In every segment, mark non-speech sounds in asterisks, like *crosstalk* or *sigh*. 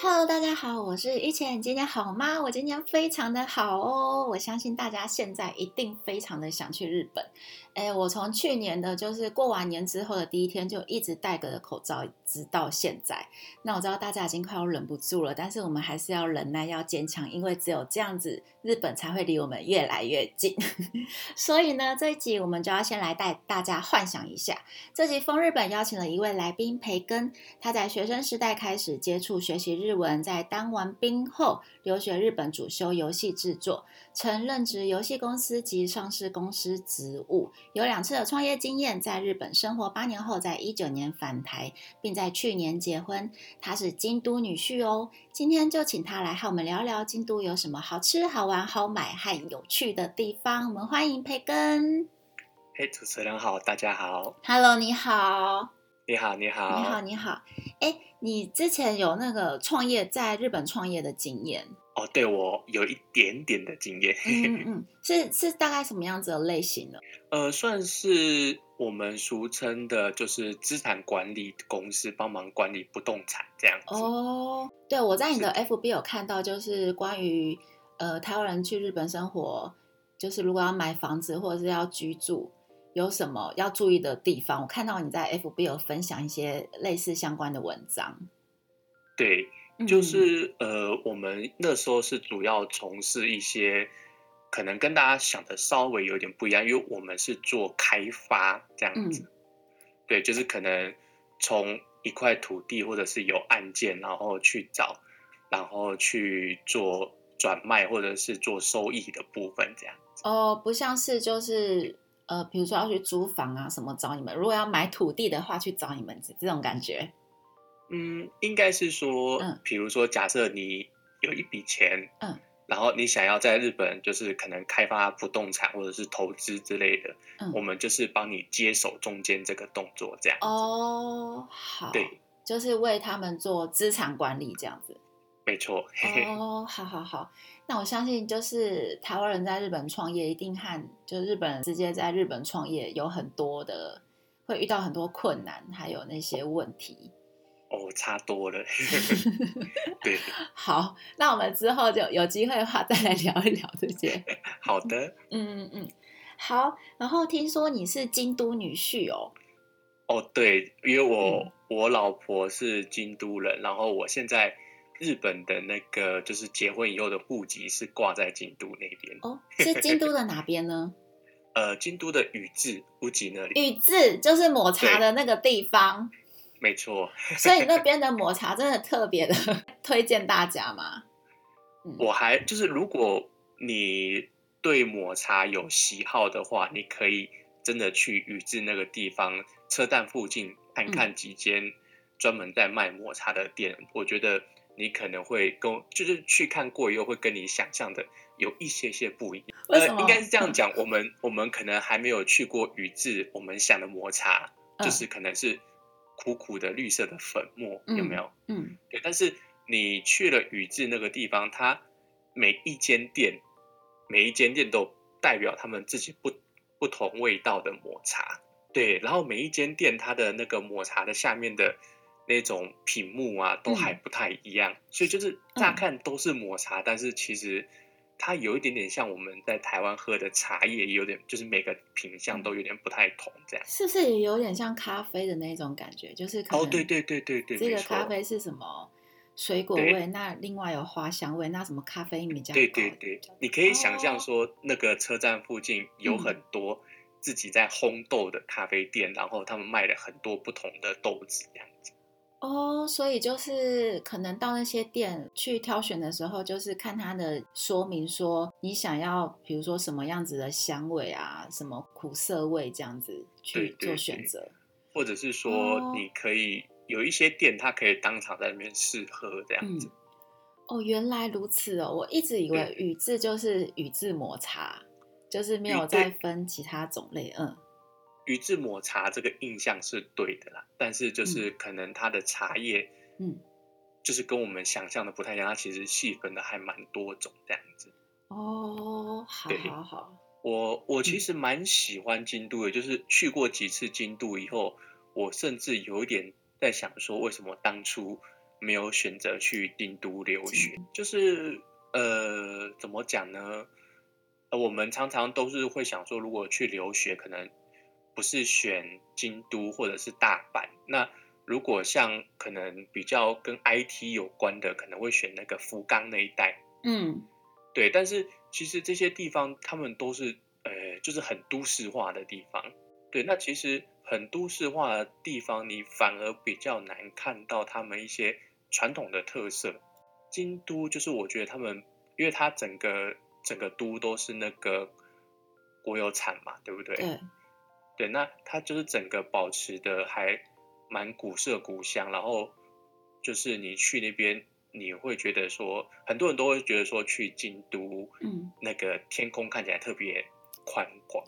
Hello，大家好，我是一钱。你今天好吗？我今天非常的好哦。我相信大家现在一定非常的想去日本。哎，我从去年的就是过完年之后的第一天就一直戴着口罩，直到现在。那我知道大家已经快要忍不住了，但是我们还是要忍耐，要坚强，因为只有这样子，日本才会离我们越来越近。*laughs* 所以呢，这一集我们就要先来带大家幻想一下。这集风日本邀请了一位来宾培根，他在学生时代开始接触学习日。日文在当完兵后留学日本，主修游戏制作，曾任职游戏公司及上市公司职务，有两次的创业经验。在日本生活八年后，在一九年返台，并在去年结婚。他是京都女婿哦。今天就请他来和我们聊聊京都有什么好吃、好玩、好买和有趣的地方。我们欢迎培根。嘿，主持人好，大家好。Hello，你好。你好，你好，你好，你好。哎，你之前有那个创业在日本创业的经验？哦，对我有一点点的经验。嗯 *laughs* 嗯，是是大概什么样子的类型呢？呃，算是我们俗称的，就是资产管理公司，帮忙管理不动产这样子。哦，对，我在你的 FB 有看到，就是关于呃台湾人去日本生活，就是如果要买房子或者是要居住。有什么要注意的地方？我看到你在 FB 有分享一些类似相关的文章。对，就是呃，我们那时候是主要从事一些可能跟大家想的稍微有点不一样，因为我们是做开发这样子。对，就是可能从一块土地或者是有案件，然后去找，然后去做转卖或者是做收益的部分这样子。哦，不像是就是。呃，比如说要去租房啊，什么找你们？如果要买土地的话，去找你们这种感觉。嗯，应该是说，嗯，比如说假设你有一笔钱，嗯，然后你想要在日本就是可能开发不动产或者是投资之类的，嗯，我们就是帮你接手中间这个动作这样。哦，好，对，就是为他们做资产管理这样子。没错。*laughs* 哦，好好好。那我相信，就是台湾人在日本创业，一定和就日本人直接在日本创业有很多的，会遇到很多困难，还有那些问题。哦，差多了。*laughs* 对。*laughs* 好，那我们之后就有机会的话，再来聊一聊这些。好的。嗯嗯嗯。好，然后听说你是京都女婿哦。哦，对，因为我我老婆是京都人，然后我现在。日本的那个就是结婚以后的户籍是挂在京都那边哦，是京都的哪边呢？*laughs* 呃，京都的宇治户籍那里。宇治就是抹茶的那个地方，没错。所以那 *laughs* 边的抹茶真的特别的 *laughs* 推荐大家吗？我还就是如果你对抹茶有喜好的话，你可以真的去宇治那个地方车站附近看看几间专门在卖抹茶的店，我觉得。你可能会跟就是去看过以后，会跟你想象的有一些些不一样。呃，应该是这样讲，我们我们可能还没有去过宇治，我们想的抹茶就是可能是苦苦的绿色的粉末，有没有？嗯，对。但是你去了宇治那个地方，它每一间店，每一间店都代表他们自己不不同味道的抹茶。对，然后每一间店它的那个抹茶的下面的。那种品目啊，都还不太一样，所以就是乍看都是抹茶，但是其实它有一点点像我们在台湾喝的茶叶，有点就是每个品相都有点不太同，这样是不是也有点像咖啡的那种感觉？就是哦，对对对对对，这个咖啡是什么水果味？那另外有花香味，那什么咖啡因比较对对对，你可以想象说，那个车站附近有很多自己在烘豆的咖啡店，然后他们卖了很多不同的豆子，这样子。哦，所以就是可能到那些店去挑选的时候，就是看它的说明，说你想要，比如说什么样子的香味啊，什么苦涩味这样子去做选择，或者是说你可以有一些店，它可以当场在里面试喝这样子。哦，原来如此哦，我一直以为宇治就是宇治抹茶，就是没有再分其他种类，嗯。宇治抹茶这个印象是对的啦，但是就是可能它的茶叶，嗯，就是跟我们想象的不太一样，它其实细分的还蛮多种这样子。哦，好，好，好。我我其实蛮喜欢京都的，就是去过几次京都以后，我甚至有一点在想说，为什么当初没有选择去京都留学，就是呃，怎么讲呢？呃，我们常常都是会想说，如果去留学，可能不是选京都或者是大阪。那如果像可能比较跟 IT 有关的，可能会选那个福冈那一带。嗯，对。但是其实这些地方，他们都是呃，就是很都市化的地方。对，那其实很都市化的地方，你反而比较难看到他们一些传统的特色。京都就是我觉得他们，因为它整个整个都都是那个国有产嘛，对不对？对。对，那它就是整个保持的还蛮古色古香，然后就是你去那边，你会觉得说，很多人都会觉得说去京都，嗯，那个天空看起来特别宽广。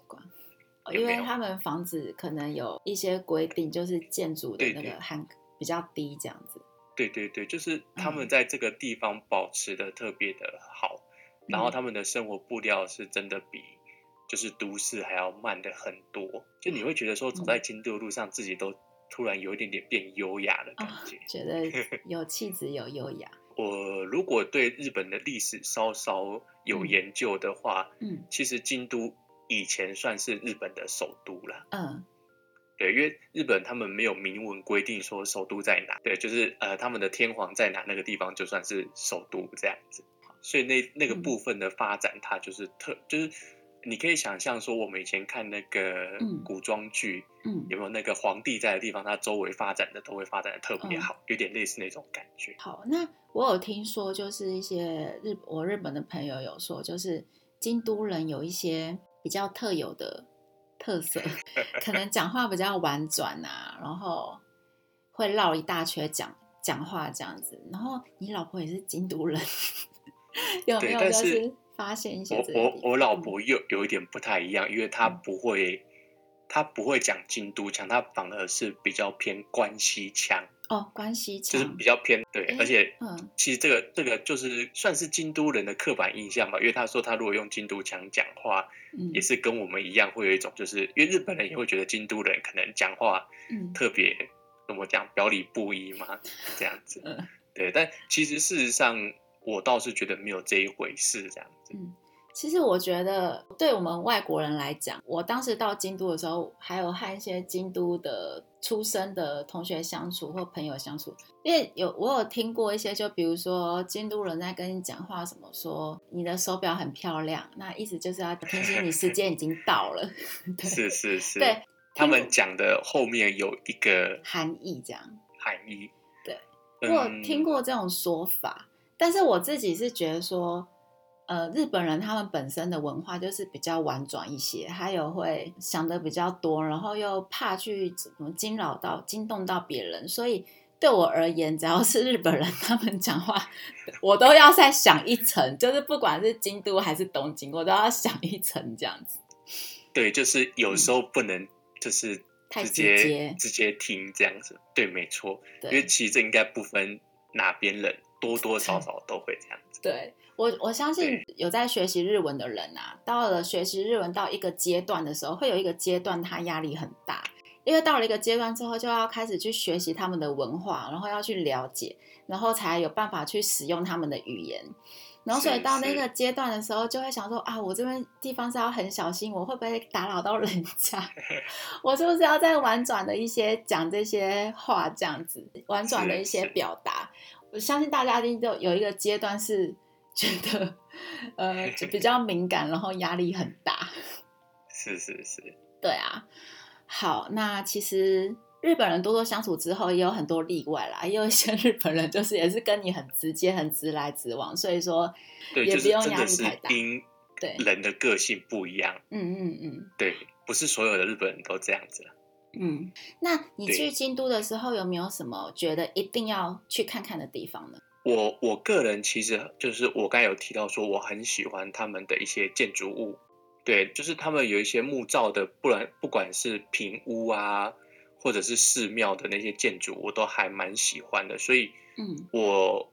因为他们房子可能有一些规定，就是建筑的那个很比较低，这样子。对对对，就是他们在这个地方保持的特别的好，然后他们的生活步调是真的比就是都市还要慢的很多。就你会觉得说走在京都的路上，自己都突然有一点点变优雅的感觉，觉得 *laughs* 有气质有优雅。我如果对日本的历史稍稍有研究的话，嗯，其实京都。以前算是日本的首都了，嗯，对，因为日本他们没有明文规定说首都在哪，对，就是呃他们的天皇在哪那个地方就算是首都这样子，所以那那个部分的发展，它就是特，就是你可以想象说，我们以前看那个古装剧，嗯，有没有那个皇帝在的地方，它周围发展的都会发展的特别好，有点类似那种感觉。好，那我有听说，就是一些日我日本的朋友有说，就是京都人有一些。比较特有的特色，*laughs* 可能讲话比较婉转啊，然后会绕一大圈讲讲话这样子。然后你老婆也是京都人，*laughs* 有没有就是发现一些？我我我老婆又有一点不太一样，因为她不会，她不会讲京都腔，她反而是比较偏关西腔。哦，关西腔就是比较偏对，而且嗯，其实这个这个就是算是京都人的刻板印象吧，因为他说他如果用京都腔讲话，也是跟我们一样会有一种，就是因为日本人也会觉得京都人可能讲话特别怎么讲表里不一嘛，这样子，*laughs* 对，但其实事实上我倒是觉得没有这一回事，这样子。嗯其实我觉得，对我们外国人来讲，我当时到京都的时候，还有和一些京都的出生的同学相处或朋友相处，因为有我有听过一些，就比如说京都人在跟你讲话，什么说你的手表很漂亮，那意思就是要提醒你时间已经到了。*laughs* 是是是，*laughs* 对，他们讲的后面有一个含义，这样含义。对，我有听过这种说法，但是我自己是觉得说。呃，日本人他们本身的文化就是比较婉转一些，还有会想的比较多，然后又怕去怎么惊扰到、惊动到别人，所以对我而言，只要是日本人 *laughs* 他们讲话，我都要再想一层，就是不管是京都还是东京，我都要想一层这样子。对，就是有时候不能就是直接直接听这样子，对，没错，因为其实这应该不分哪边人，多多少少都会这样子。对。我我相信有在学习日文的人啊，到了学习日文到一个阶段的时候，会有一个阶段他压力很大，因为到了一个阶段之后，就要开始去学习他们的文化，然后要去了解，然后才有办法去使用他们的语言。然后所以到那个阶段的时候，就会想说啊，我这边地方是要很小心，我会不会打扰到人家？*laughs* 我是不是要再婉转的一些讲这些话，这样子婉转的一些表达？我相信大家一定都有一个阶段是。*laughs* 觉得呃就比较敏感，然后压力很大。是 *laughs* 是是，*laughs* 对啊。好，那其实日本人多多相处之后，也有很多例外啦。也有一些日本人就是也是跟你很直接、很直来直往，所以说也不用压力太大。对，人的个性不一样。嗯嗯嗯，对，不是所有的日本人都这样子。嗯，那你去京都的时候，有没有什么觉得一定要去看看的地方呢？我我个人其实就是我刚有提到说我很喜欢他们的一些建筑物，对，就是他们有一些木造的，不然不管是平屋啊，或者是寺庙的那些建筑，我都还蛮喜欢的。所以，嗯，我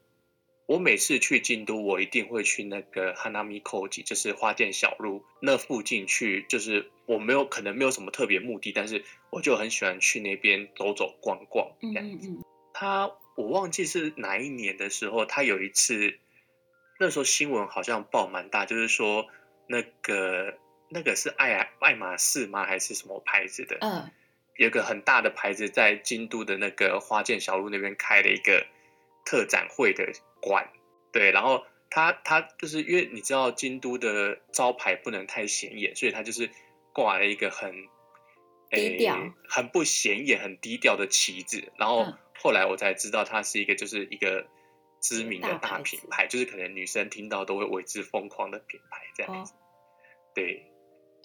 我每次去京都，我一定会去那个 Hanami Koji，就是花见小路那附近去，就是我没有可能没有什么特别目的，但是我就很喜欢去那边走走逛逛这样子。它我忘记是哪一年的时候，他有一次，那时候新闻好像报蛮大，就是说那个那个是爱爱马仕吗？还是什么牌子的？嗯，有个很大的牌子在京都的那个花见小路那边开了一个特展会的馆，对，然后他他就是因为你知道京都的招牌不能太显眼，所以他就是挂了一个很低调、很不显眼、很低调的旗子，然后。后来我才知道，它是一个就是一个知名的大品牌，就是可能女生听到都会为之疯狂的品牌这样子。对，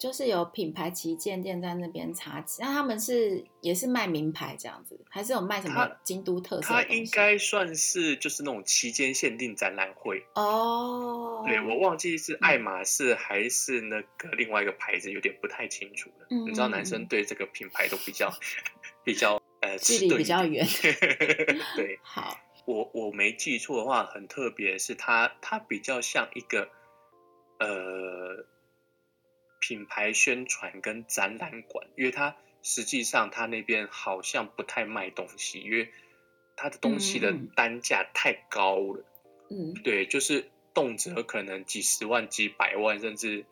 就是有品牌旗舰店在那边插旗，那他们是也是卖名牌这样子，还是有卖什么京都特色？它应该算是就是那种期间限定展览会哦。对，我忘记是爱马仕还是那个另外一个牌子，有点不太清楚了。你知道男生对这个品牌都比较 *laughs* 比较。呃，距离比较远。*laughs* 对，好，我我没记错的话，很特别，是它它比较像一个呃品牌宣传跟展览馆，因为它实际上它那边好像不太卖东西，因为它的东西的单价太高了。嗯，对，就是动辄可能几十万、几百万，甚至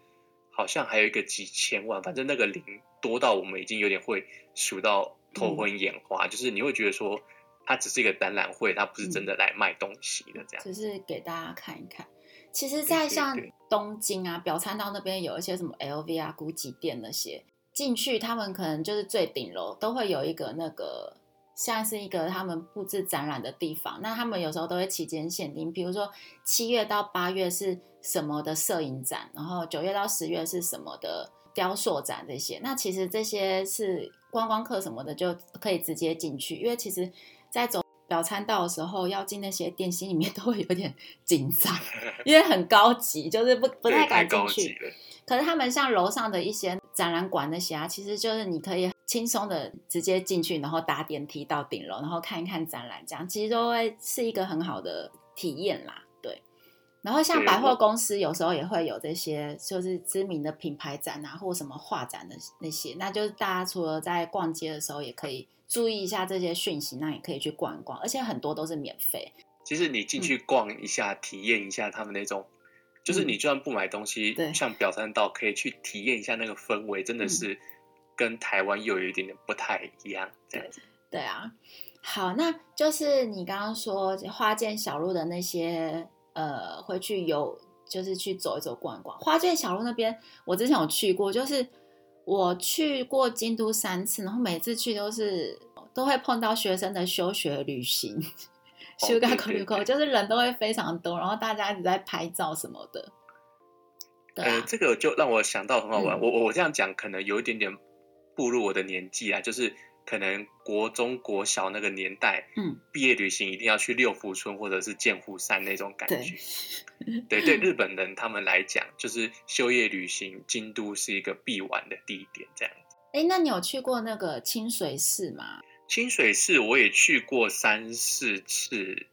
好像还有一个几千万，反正那个零多到我们已经有点会数到。头昏眼花，就是你会觉得说，它只是一个展览会，它不是真的来卖东西的这样。只是给大家看一看。其实，在像东京啊，表参道那边有一些什么 LV 啊、GUCCI 店那些，进去他们可能就是最顶楼都会有一个那个，像是一个他们布置展览的地方。那他们有时候都会期间限定，比如说七月到八月是什么的摄影展，然后九月到十月是什么的雕塑展这些。那其实这些是。观光客什么的就可以直接进去，因为其实，在走表参道的时候，要进那些店，心里面都会有点紧张，因为很高级，就是不不太敢进去。可是他们像楼上的一些展览馆那些啊，其实就是你可以轻松的直接进去，然后搭电梯到顶楼，然后看一看展览，这样其实都会是一个很好的体验啦。对然后像百货公司有时候也会有这些，就是知名的品牌展啊，或什么画展的那些，那就是大家除了在逛街的时候，也可以注意一下这些讯息，那也可以去逛一逛，而且很多都是免费。其实你进去逛一下，体验一下他们那种，就是你就算不买东西，像表参道可以去体验一下那个氛围，真的是跟台湾又有一点点不太一样。这样子。对啊，好，那就是你刚刚说花见小路的那些。呃，会去游，就是去走一走、逛一逛。花见小路那边，我之前有去过，就是我去过京都三次，然后每次去都是都会碰到学生的休学旅行，*laughs* 休学旅行，就是人都会非常多，然后大家一直在拍照什么的。呃，这个就让我想到很好玩。我我这样讲可能有一点点步入我的年纪啊，就是。可能国中国小那个年代，嗯，毕业旅行一定要去六福村或者是剑湖山那种感觉。*laughs* 对对，日本人他们来讲，就是休业旅行，京都是一个必玩的地点，这样子。哎，那你有去过那个清水寺吗？清水寺我也去过三四次。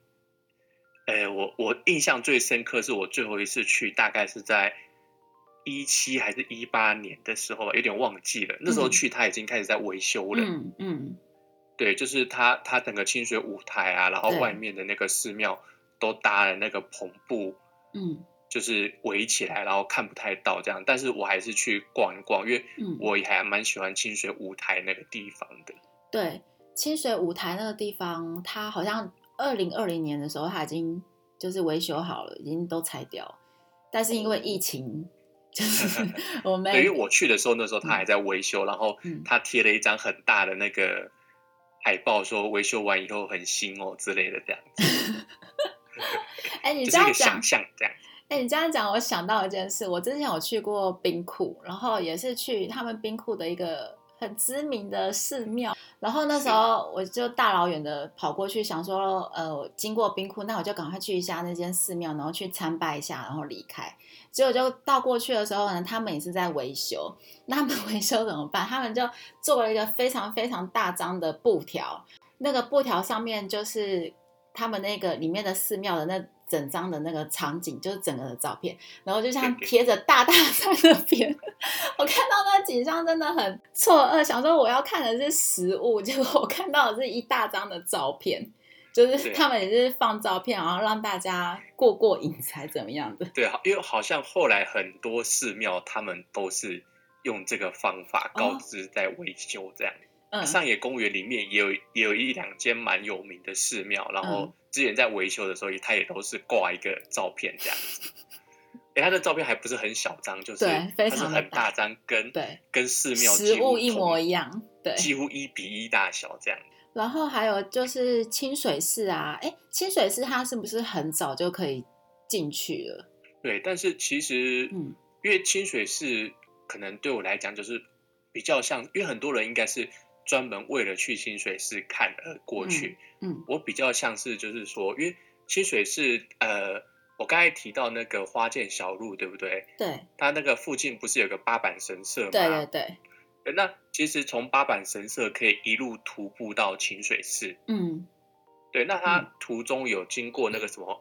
哎，我我印象最深刻是我最后一次去，大概是在。一七还是一八年的时候，有点忘记了。那时候去，他已经开始在维修了。嗯嗯，对，就是他他整个清水舞台啊，然后外面的那个寺庙都搭了那个篷布，嗯，就是围起来，然后看不太到这样。但是我还是去逛一逛，因为我也还蛮喜欢清水舞台那个地方的。对，清水舞台那个地方，它好像二零二零年的时候，它已经就是维修好了，已经都拆掉，但是因为疫情。就是 *laughs* 我们，对于我去的时候，那时候他还在维修，然后他贴了一张很大的那个海报，说维修完以后很新哦之类的这样子。*laughs* 哎，你这样讲，这样。哎，你这样讲，我想到一件事，我之前有去过冰库，然后也是去他们冰库的一个很知名的寺庙，然后那时候我就大老远的跑过去，想说，呃，经过冰库，那我就赶快去一下那间寺庙，然后去参拜一下，然后离开。结果就到过去的时候呢，他们也是在维修。那他们 *laughs* 维修怎么办？他们就做了一个非常非常大张的布条，那个布条上面就是他们那个里面的寺庙的那整张的那个场景，就是整个的照片。然后就像贴着大大在那边，*laughs* 我看到那景象真的很错愕，想说我要看的是实物，结果我看到的是一大张的照片。就是他们也是放照片，然后让大家过过瘾才怎么样的。对，因为好像后来很多寺庙他们都是用这个方法告知在维修这样。嗯，上野公园里面也有也有一两间蛮有名的寺庙，然后之前在维修的时候，他也都是挂一个照片这样子。哎，他的照片还不是很小张，就是非常很大张，跟对跟寺庙实物一模一样，对，几乎一比一大小这样。然后还有就是清水寺啊，哎，清水寺它是不是很早就可以进去了？对，但是其实，嗯，因为清水寺可能对我来讲就是比较像，因为很多人应该是专门为了去清水寺看而过去。嗯，我比较像是就是说，因为清水寺，呃，我刚才提到那个花见小路，对不对？对，它那个附近不是有个八坂神社吗？对对对。那其实从八坂神社可以一路徒步到清水寺。嗯，对。那它途中有经过那个什么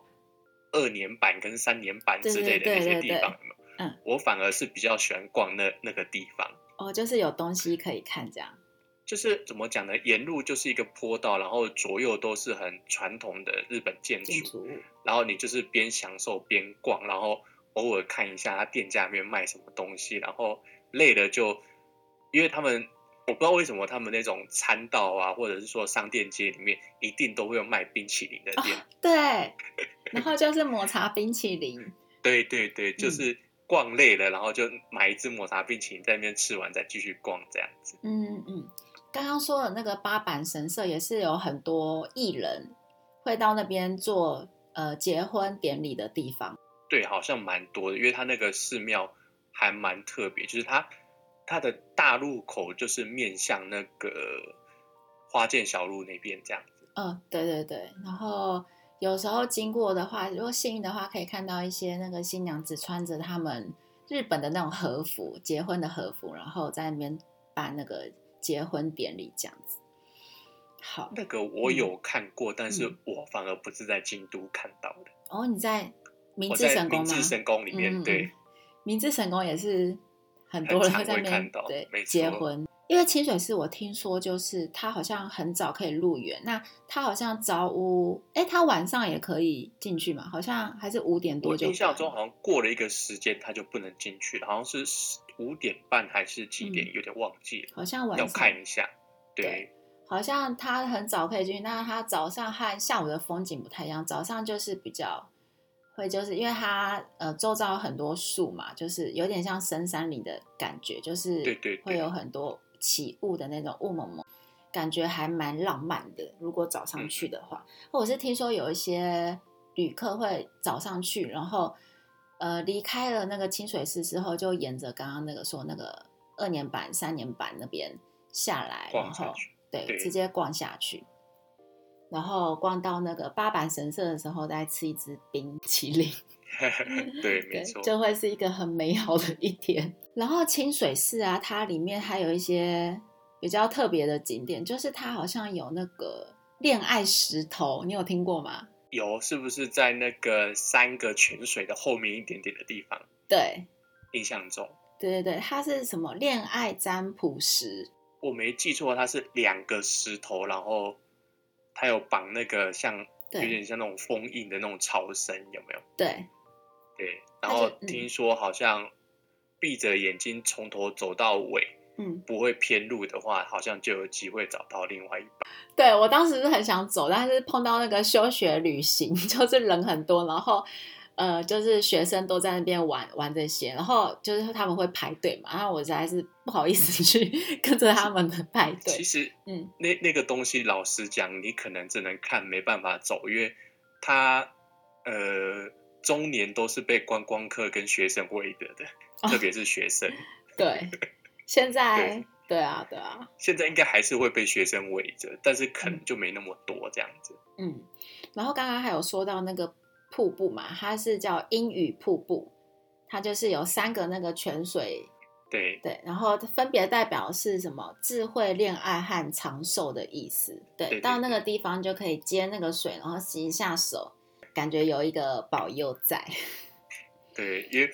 二年坂跟三年坂之类的那些地方嗯，我反而是比较喜欢逛那那个地方。哦，就是有东西可以看，这样。就是怎么讲呢？沿路就是一个坡道，然后左右都是很传统的日本建筑。然后你就是边享受边逛，然后偶尔看一下他店家里面卖什么东西，然后累了就。因为他们，我不知道为什么他们那种餐道啊，或者是说商店街里面，一定都会有卖冰淇淋的店。对，然后就是抹茶冰淇淋。*laughs* 对对对，就是逛累了，然后就买一支抹茶冰淇淋，在那边吃完再继续逛这样子。嗯嗯，刚刚说的那个八坂神社也是有很多艺人会到那边做呃结婚典礼的地方。对，好像蛮多的，因为它那个寺庙还蛮特别，就是它。它的大入口就是面向那个花见小路那边这样子。嗯，对对对。然后有时候经过的话，如果幸运的话，可以看到一些那个新娘子穿着他们日本的那种和服，结婚的和服，然后在那边办那个结婚典礼这样子。好，那个我有看过，但是我反而不是在京都看到的。哦，你在明治神宫吗？明治神宫里面，对，明治神宫也是。很多人会在那边对结婚，因为清水寺我听说就是它好像很早可以入园，那它好像早午，哎，它晚上也可以进去嘛？好像还是五点多就。印象中好像过了一个时间它就不能进去了，好像是五点半还是几点，有点忘记了。好像晚上要看一下，对，好像他很早可以进去，那他早上和下午的风景不太一样，早上就是比较。会就是因为它呃周遭很多树嘛，就是有点像深山里的感觉，就是对对，会有很多起雾的那种雾蒙蒙，感觉还蛮浪漫的。如果早上去的话，或者是听说有一些旅客会早上去，然后呃离开了那个清水寺之后，就沿着刚刚那个说那个二年版、三年版那边下来，然后对直接逛下去。然后逛到那个八坂神社的时候，再吃一支冰淇淋，*laughs* 对，没错，就会是一个很美好的一天。*laughs* 然后清水寺啊，它里面还有一些比较特别的景点，就是它好像有那个恋爱石头，你有听过吗？有，是不是在那个三个泉水的后面一点点的地方？对，印象中，对对对，它是什么恋爱占卜石？我没记错，它是两个石头，然后。它有绑那个像有点像那种封印的那种朝绳，有没有？对，对。然后听说好像闭着眼睛从头走到尾，嗯，不会偏路的话，好像就有机会找到另外一半。对我当时是很想走，但是碰到那个休学旅行，*laughs* 就是人很多，然后。呃，就是学生都在那边玩玩这些，然后就是他们会排队嘛，然后我实在是不好意思去 *laughs* 跟着他们的排队。其实，嗯，那那个东西，老实讲，你可能只能看，没办法走，因为他呃，中年都是被观光客跟学生围着的，特别是学生。*laughs* 对，现在对啊，对啊，现在应该还是会被学生围着，但是可能就没那么多这样子。嗯，然后刚刚还有说到那个。瀑布嘛，它是叫英语瀑布，它就是有三个那个泉水，对对，然后分别代表是什么智慧、恋爱和长寿的意思。对，到那个地方就可以接那个水，然后洗一下手，感觉有一个保佑在。*laughs* 对，因为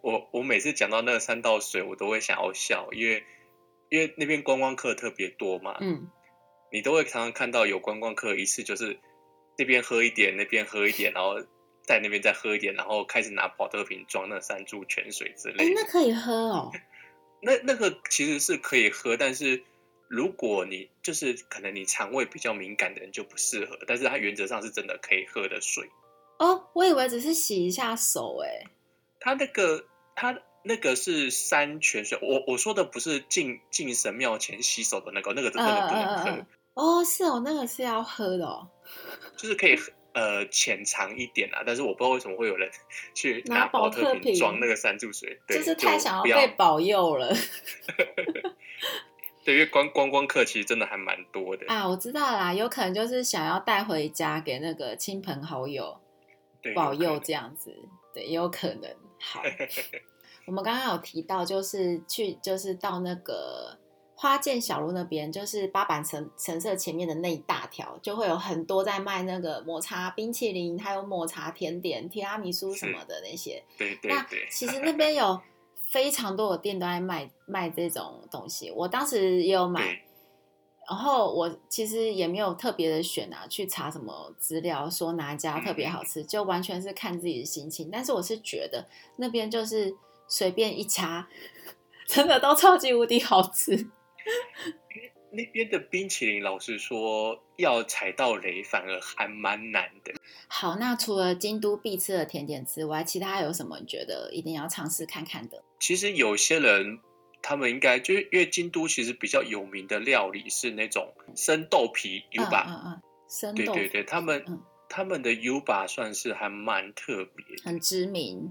我我每次讲到那个三道水，我都会想要笑，因为因为那边观光客特别多嘛，嗯，你都会常常看到有观光客一次就是。这边喝一点，那边喝一点，然后在那边再喝一点，然后开始拿保特瓶装那三株泉水之类。哎，那可以喝哦。*laughs* 那那个其实是可以喝，但是如果你就是可能你肠胃比较敏感的人就不适合。但是它原则上是真的可以喝的水。哦，我以为只是洗一下手，哎。他那个他那个是山泉水，我我说的不是进进神庙前洗手的那个，那个真的不能喝。哦，是哦，那个是要喝的哦。就是可以呃浅尝一点啊，但是我不知道为什么会有人 *laughs* 去拿保特瓶装那个山注水，就是太想要被保佑了。*laughs* 对，因为观观光客其实真的还蛮多的啊。我知道啦，有可能就是想要带回家给那个亲朋好友保佑这样子，对，也有可能。好，*laughs* 我们刚刚有提到，就是去就是到那个。花见小路那边就是八坂神神社前面的那一大条，就会有很多在卖那个抹茶冰淇淋，还有抹茶甜点、提拉米苏什么的那些。对对对。其实那边有非常多的店都在卖卖这种东西，我当时也有买。然后我其实也没有特别的选啊，去查什么资料说哪一家特别好吃，就完全是看自己的心情。但是我是觉得那边就是随便一家，真的都超级无敌好吃。那边的冰淇淋，老实说，要踩到雷反而还蛮难的。好，那除了京都必吃的甜点之外，其他有什么你觉得一定要尝试看看的？其实有些人，他们应该就是因为京都其实比较有名的料理是那种生豆皮 U 吧，嗯嗯，生对对对，他们他们的 U 吧算是还蛮特别，很知名。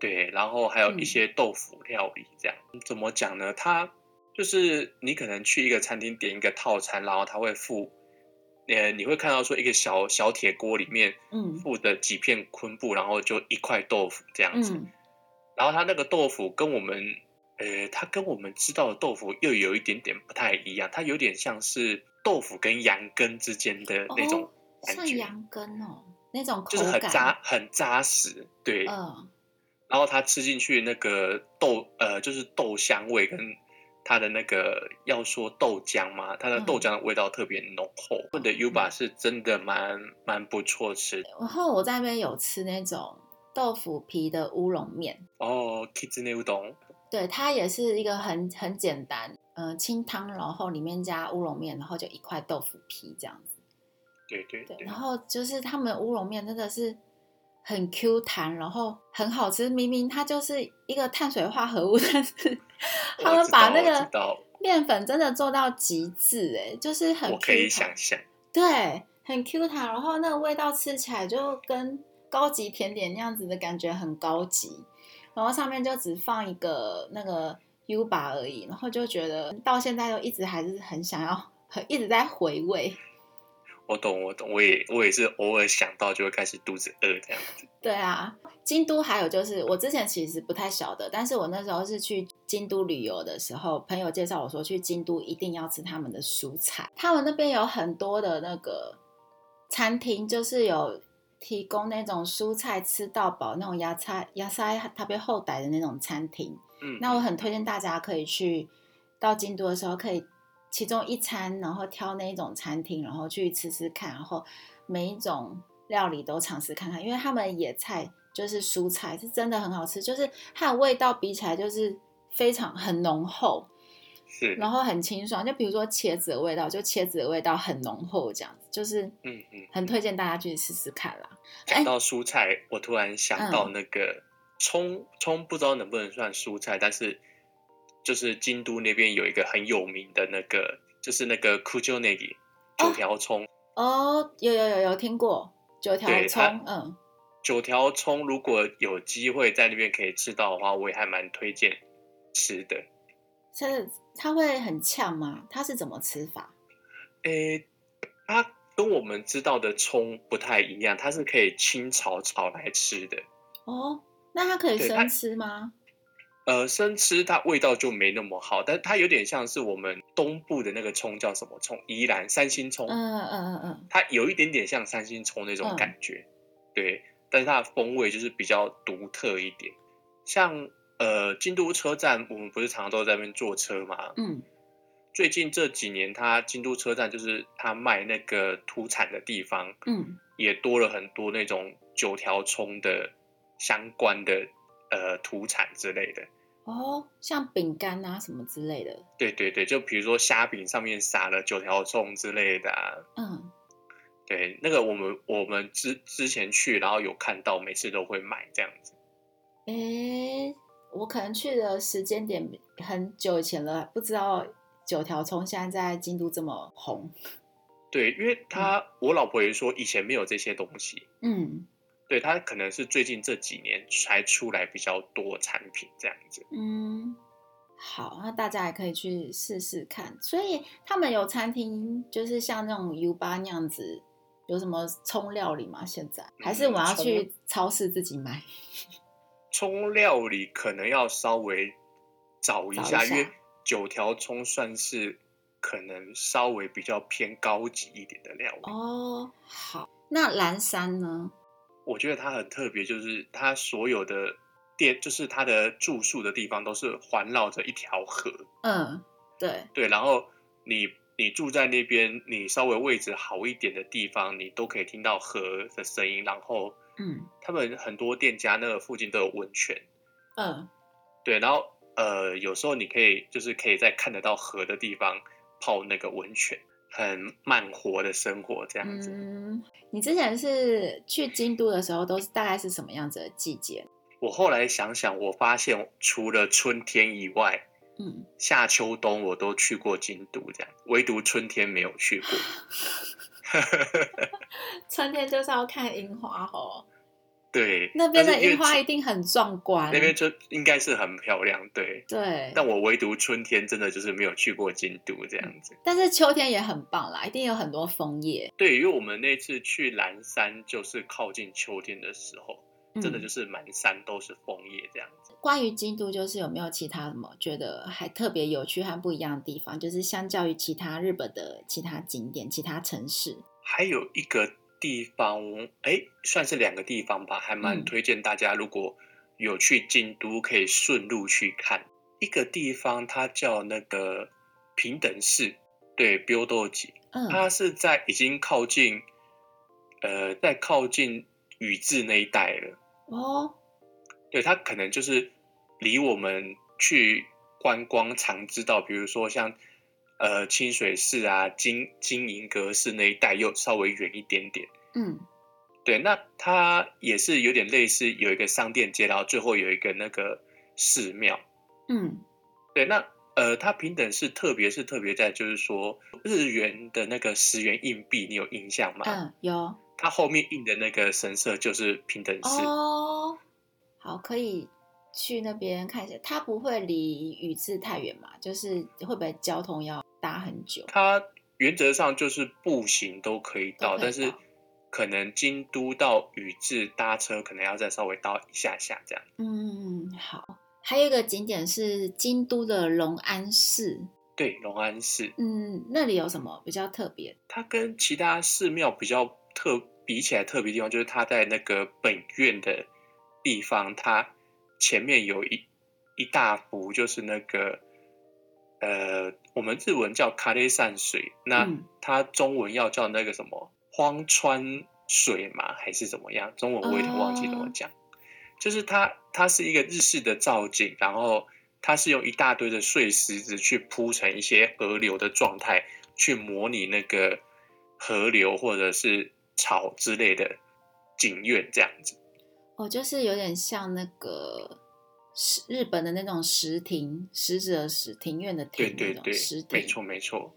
对，然后还有一些豆腐料理，这样。怎么讲呢？它就是你可能去一个餐厅点一个套餐，然后他会附，呃，你会看到说一个小小铁锅里面，嗯，附的几片昆布，然后就一块豆腐这样子，然后它那个豆腐跟我们，呃，它跟我们知道的豆腐又有一点点不太一样，它有点像是豆腐跟羊羹之间的那种感觉，像羊羹哦，那种就是很扎很扎实，对，嗯，然后它吃进去那个豆，呃，就是豆香味跟。它的那个要说豆浆嘛，它的豆浆的味道特别浓厚。我的 Uba 是真的蛮蛮不错吃。然后我在那边有吃那种豆腐皮的乌龙面。哦，Kizune 乌冬。对，它也是一个很很简单，嗯，清汤，然后里面加乌龙面，然后就一块豆腐皮这样子。对对对。然后就是他们乌龙面真的是很 Q 弹，然后很好吃。明明它就是一个碳水化合物，*laughs* 但是。他们把那个面粉真的做到极致，哎，就是很我可以想象，对，很 Q 弹，然后那个味道吃起来就跟高级甜点那样子的感觉很高级，然后上面就只放一个那个 U 把而已，然后就觉得到现在都一直还是很想要，很一直在回味。我懂，我懂，我也我也是偶尔想到就会开始肚子饿这样子。对啊，京都还有就是我之前其实不太晓得，但是我那时候是去京都旅游的时候，朋友介绍我说去京都一定要吃他们的蔬菜，他们那边有很多的那个餐厅，就是有提供那种蔬菜吃到饱那种芽菜芽菜特别厚歹的那种餐厅。嗯，那我很推荐大家可以去到京都的时候可以。其中一餐，然后挑那一种餐厅，然后去吃吃看，然后每一种料理都尝试看看，因为他们野菜就是蔬菜，是真的很好吃，就是它的味道比起来就是非常很浓厚，是，然后很清爽。就比如说茄子的味道，就茄子的味道很浓厚，这样子，就是嗯嗯，很推荐大家去试试看啦。讲到蔬菜，我突然想到那个葱，葱不知道能不能算蔬菜，但是。就是京都那边有一个很有名的那个，就是那个 kujonegi 九条葱哦，有有有有听过九条葱，嗯，九条葱如果有机会在那边可以吃到的话，我也还蛮推荐吃的。是它会很呛吗？它是怎么吃法？诶，它跟我们知道的葱不太一样，它是可以清炒炒来吃的。哦，那它可以生吃吗？呃，生吃它味道就没那么好，但它有点像是我们东部的那个葱叫什么葱？宜兰三星葱。嗯嗯嗯嗯，它有一点点像三星葱那种感觉，对，但是它的风味就是比较独特一点。像呃京都车站，我们不是常常都在那边坐车嘛？嗯，最近这几年，它京都车站就是它卖那个土产的地方，嗯，也多了很多那种九条葱的相关的呃土产之类的。哦，像饼干啊什么之类的。对对对，就比如说虾饼上面撒了九条葱之类的。啊嗯，对，那个我们我们之之前去，然后有看到，每次都会买这样子。哎，我可能去的时间点很久以前了，不知道九条葱现在在京都这么红。对，因为他我老婆也说以前没有这些东西。嗯。对，他可能是最近这几年才出来比较多产品这样子。嗯，好，那大家也可以去试试看。所以他们有餐厅，就是像那种 U 八那样子，有什么葱料理吗？现在还是我要去超市自己买？葱料理可能要稍微找一下，因为九条葱算是可能稍微比较偏高级一点的料理。哦，好，那蓝山呢？我觉得它很特别，就是它所有的店，就是它的住宿的地方都是环绕着一条河。嗯，对对。然后你你住在那边，你稍微位置好一点的地方，你都可以听到河的声音。然后，嗯，他们很多店家那个附近都有温泉。嗯，对。然后呃，有时候你可以就是可以在看得到河的地方泡那个温泉。很慢活的生活这样子。嗯，你之前是去京都的时候，都是大概是什么样子的季节？我后来想想，我发现除了春天以外，嗯，夏秋冬我都去过京都，这样，唯独春天没有去过。*laughs* *laughs* 春天就是要看樱花哦。对，那边的樱花一定很壮观。那边就应该是很漂亮，对。对。但我唯独春天真的就是没有去过京都这样子。但是秋天也很棒啦，一定有很多枫叶。对，因为我们那次去蓝山就是靠近秋天的时候，真的就是满山都是枫叶这样子。关于京都，就是有没有其他什么觉得还特别有趣和不一样的地方？就是相较于其他日本的其他景点、其他城市，还有一个。地方哎，算是两个地方吧，还蛮推荐大家。如果有去京都，可以顺路去看一个地方，它叫那个平等寺，对，标豆吉，它是在已经靠近，呃，在靠近宇治那一带了。哦，对，它可能就是离我们去观光常知道，比如说像。呃，清水寺啊，金金银阁寺那一带又稍微远一点点。嗯，对，那它也是有点类似，有一个商店街，然后最后有一个那个寺庙。嗯，对，那呃，它平等是特别是特别在就是说日元的那个十元硬币，你有印象吗？嗯，有。它后面印的那个神社就是平等寺。哦，好，可以。去那边看一下，它不会离宇治太远嘛？就是会不会交通要搭很久？它原则上就是步行都可以到，但是可能京都到宇治搭车可能要再稍微到一下下这样。嗯，好。还有一个景点是京都的龙安寺。对，龙安寺。嗯，那里有什么比较特别？它跟其他寺庙比较特比起来特别地方，就是它在那个本院的地方，它。前面有一一大幅，就是那个呃，我们日文叫卡雷山水，那它中文要叫那个什么荒川水嘛，还是怎么样？中文我有点忘记怎么讲。就是它，它是一个日式的造景，然后它是用一大堆的碎石子去铺成一些河流的状态，去模拟那个河流或者是草之类的景院这样子。哦，就是有点像那个石日本的那种石庭，石子的石庭院的庭对对对，没错没错。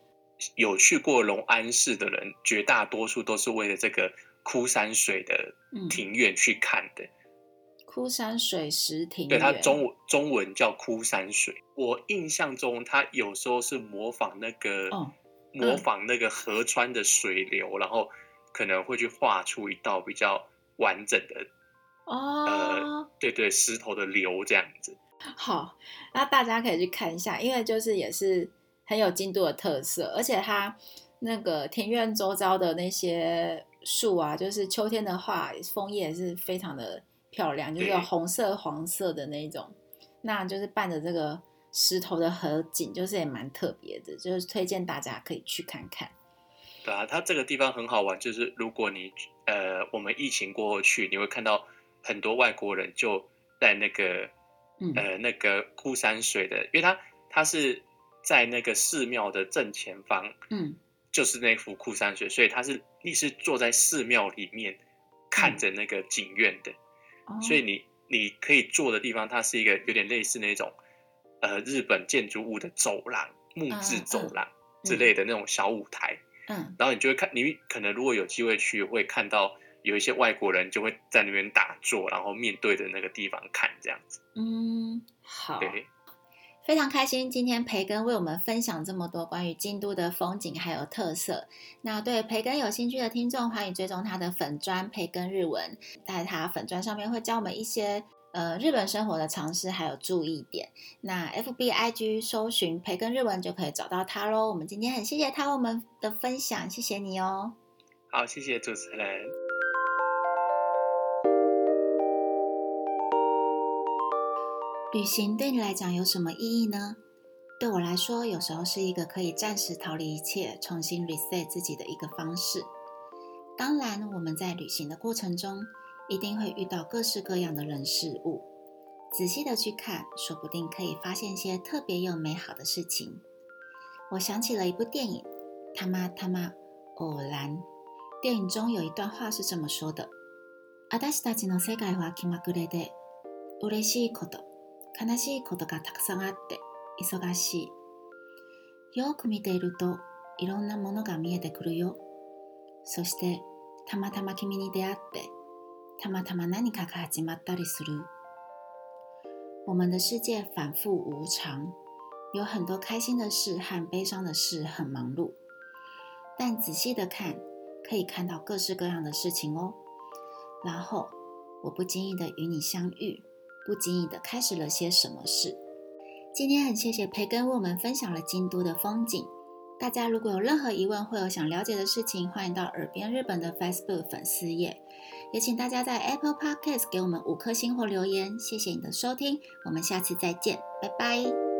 有去过龙安寺的人，绝大多数都是为了这个枯山水的庭院去看的。枯山水石庭，对它中文中文叫枯山水。我印象中，它有时候是模仿那个模仿那个河川的水流，然后可能会去画出一道比较完整的。哦，对对，石头的流这样子。好，那大家可以去看一下，因为就是也是很有京都的特色，而且它那个庭院周遭的那些树啊，就是秋天的话，枫叶也是非常的漂亮，就是有红色、黄色的那种，那就是伴着这个石头的河景，就是也蛮特别的，就是推荐大家可以去看看。对啊，它这个地方很好玩，就是如果你呃，我们疫情过后去，你会看到很多外国人就在那个呃那个枯山水的，因为它它是在那个寺庙的正前方，嗯，就是那幅枯山水，所以它是你是坐在寺庙里面看着那个景院的，所以你你可以坐的地方，它是一个有点类似那种。呃，日本建筑物的走廊、木质走廊之类的那种小舞台，嗯，然后你就会看，你可能如果有机会去，会看到有一些外国人就会在那边打坐，然后面对着那个地方看这样子。嗯，好，非常开心，今天培根为我们分享这么多关于京都的风景还有特色。那对培根有兴趣的听众，欢迎追踪他的粉砖培根日文，在他粉砖上面会教我们一些。呃，日本生活的常识还有注意点，那 F B I G 搜寻培根日文就可以找到他喽。我们今天很谢谢他我们的分享，谢谢你哦。好，谢谢主持人。旅行对你来讲有什么意义呢？对我来说，有时候是一个可以暂时逃离一切、重新 reset 自己的一个方式。当然，我们在旅行的过程中。一定会遇到各式各样的人事物，仔细的去看，说不定可以发现些特别又美好的事情。我想起了一部电影《他妈他妈偶然》，电影中有一段话是这么说的：“私たちの世界は気まぐれで、嬉しいこと、悲しいことがたくさんあって忙しい。よく見ているといろんなものが見えてくるよ。そしてたまたま君に出会って。”他妈他妈，那你卡卡吉玛到底是路？我们的世界反复无常，有很多开心的事和悲伤的事，很忙碌。但仔细的看，可以看到各式各样的事情哦。然后，我不经意的与你相遇，不经意的开始了些什么事。今天很谢谢培根为我们分享了京都的风景。大家如果有任何疑问或有想了解的事情，欢迎到耳边日本的 Facebook 粉丝页，也请大家在 Apple Podcast 给我们五颗星或留言。谢谢你的收听，我们下次再见，拜拜。